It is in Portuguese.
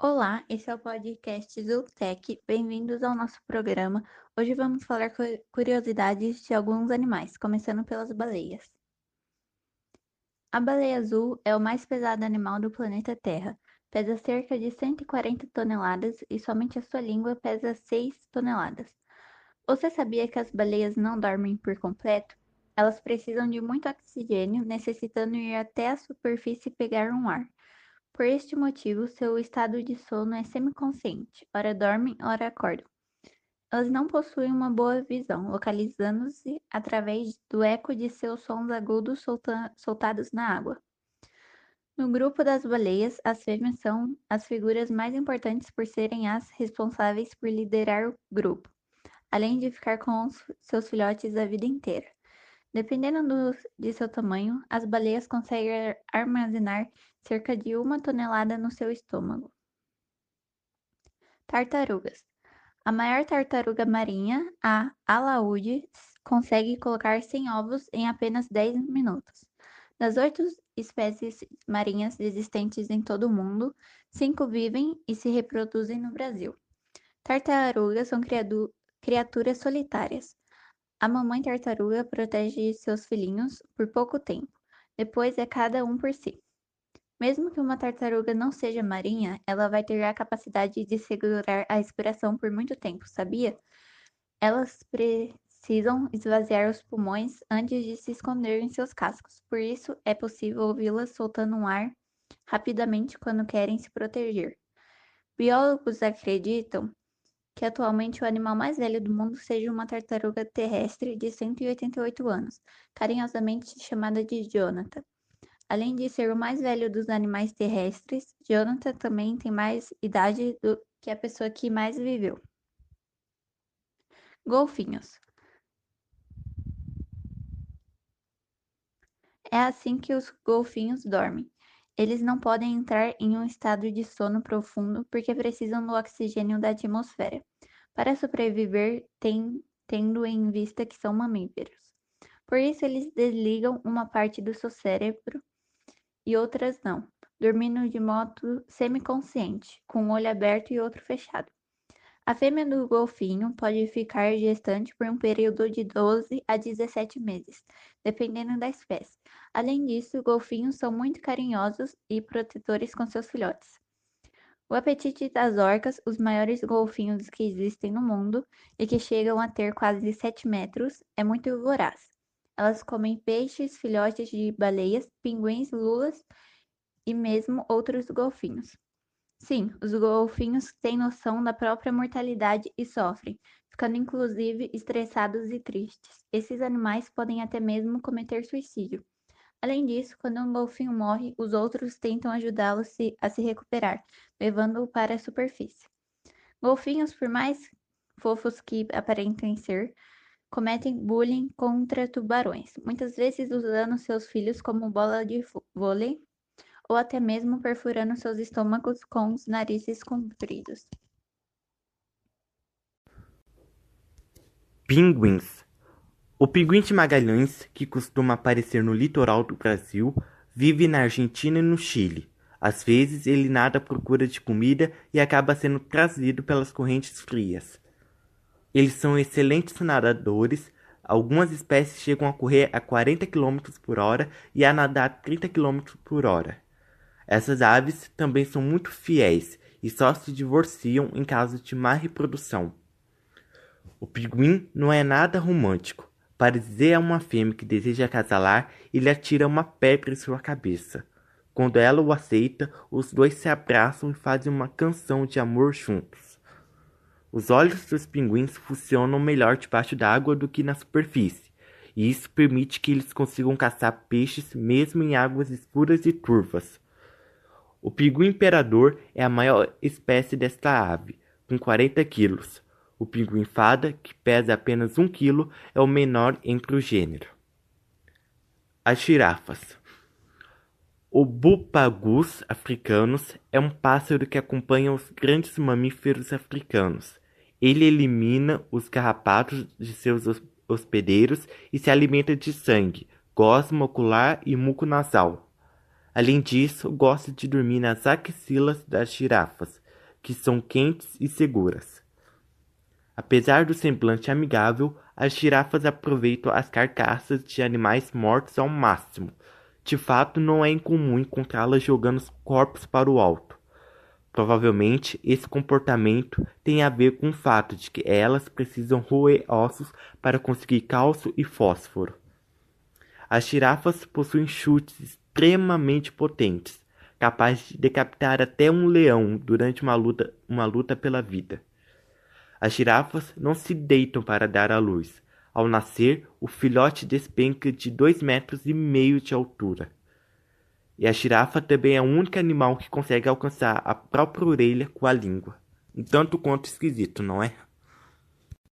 Olá, esse é o podcast Zootech. Bem-vindos ao nosso programa. Hoje vamos falar curiosidades de alguns animais, começando pelas baleias. A baleia azul é o mais pesado animal do planeta Terra. Pesa cerca de 140 toneladas e somente a sua língua pesa 6 toneladas. Você sabia que as baleias não dormem por completo? Elas precisam de muito oxigênio, necessitando ir até a superfície e pegar um ar. Por este motivo, seu estado de sono é semiconsciente, ora dormem, ora acordam. Elas não possuem uma boa visão, localizando-se através do eco de seus sons agudos solta soltados na água. No grupo das baleias, as fêmeas são as figuras mais importantes por serem as responsáveis por liderar o grupo, além de ficar com seus filhotes a vida inteira. Dependendo do, de seu tamanho, as baleias conseguem armazenar cerca de uma tonelada no seu estômago. Tartarugas. A maior tartaruga marinha, a alaúde, consegue colocar 100 ovos em apenas 10 minutos. Das oito espécies marinhas existentes em todo o mundo, cinco vivem e se reproduzem no Brasil. Tartarugas são criaturas solitárias. A mamãe tartaruga protege seus filhinhos por pouco tempo, depois é cada um por si. Mesmo que uma tartaruga não seja marinha, ela vai ter a capacidade de segurar a respiração por muito tempo, sabia? Elas precisam esvaziar os pulmões antes de se esconder em seus cascos, por isso é possível ouvi-las soltando um ar rapidamente quando querem se proteger. Biólogos acreditam que atualmente o animal mais velho do mundo seja uma tartaruga terrestre de 188 anos, carinhosamente chamada de Jonathan. Além de ser o mais velho dos animais terrestres, Jonathan também tem mais idade do que a pessoa que mais viveu. Golfinhos. É assim que os golfinhos dormem. Eles não podem entrar em um estado de sono profundo porque precisam do oxigênio da atmosfera para sobreviver, tem, tendo em vista que são mamíferos. Por isso, eles desligam uma parte do seu cérebro e outras não, dormindo de modo semiconsciente, com um olho aberto e outro fechado. A fêmea do golfinho pode ficar gestante por um período de 12 a 17 meses, dependendo da espécie. Além disso, golfinhos são muito carinhosos e protetores com seus filhotes. O apetite das orcas, os maiores golfinhos que existem no mundo e que chegam a ter quase 7 metros, é muito voraz. Elas comem peixes, filhotes de baleias, pinguins, lulas e mesmo outros golfinhos. Sim, os golfinhos têm noção da própria mortalidade e sofrem, ficando inclusive estressados e tristes. Esses animais podem até mesmo cometer suicídio. Além disso, quando um golfinho morre, os outros tentam ajudá-lo a se recuperar, levando-o para a superfície. Golfinhos, por mais fofos que aparentem ser, cometem bullying contra tubarões, muitas vezes usando seus filhos como bola de vôlei ou até mesmo perfurando seus estômagos com os narizes compridos. Pinguins. O pinguim de Magalhães, que costuma aparecer no litoral do Brasil, vive na Argentina e no Chile. Às vezes ele nada à procura de comida e acaba sendo trazido pelas correntes frias. Eles são excelentes nadadores. Algumas espécies chegam a correr a 40 km por hora e a nadar 30 km por hora. Essas aves também são muito fiéis e só se divorciam em caso de má reprodução. O pinguim não é nada romântico. Para dizer a uma fêmea que deseja acasalar, ele atira uma pedra em sua cabeça. Quando ela o aceita, os dois se abraçam e fazem uma canção de amor juntos. Os olhos dos pinguins funcionam melhor debaixo d'água do que na superfície, e isso permite que eles consigam caçar peixes mesmo em águas escuras e turvas. O pinguim imperador é a maior espécie desta ave, com 40 quilos. O pinguim fada, que pesa apenas 1 quilo, é o menor entre o gênero. As girafas. O bupagus africanus é um pássaro que acompanha os grandes mamíferos africanos. Ele elimina os carrapatos de seus hospedeiros e se alimenta de sangue, gosma ocular e muco nasal. Além disso, gosta de dormir nas axilas das girafas, que são quentes e seguras. Apesar do semblante amigável, as girafas aproveitam as carcaças de animais mortos ao máximo. De fato, não é incomum encontrá-las jogando os corpos para o alto. Provavelmente, esse comportamento tem a ver com o fato de que elas precisam roer ossos para conseguir cálcio e fósforo. As girafas possuem chutes extremamente potentes, capazes de decapitar até um leão durante uma luta, uma luta pela vida. As girafas não se deitam para dar à luz. Ao nascer, o filhote despenca de dois metros e meio de altura. E a girafa também é o único animal que consegue alcançar a própria orelha com a língua. Um tanto quanto esquisito, não é?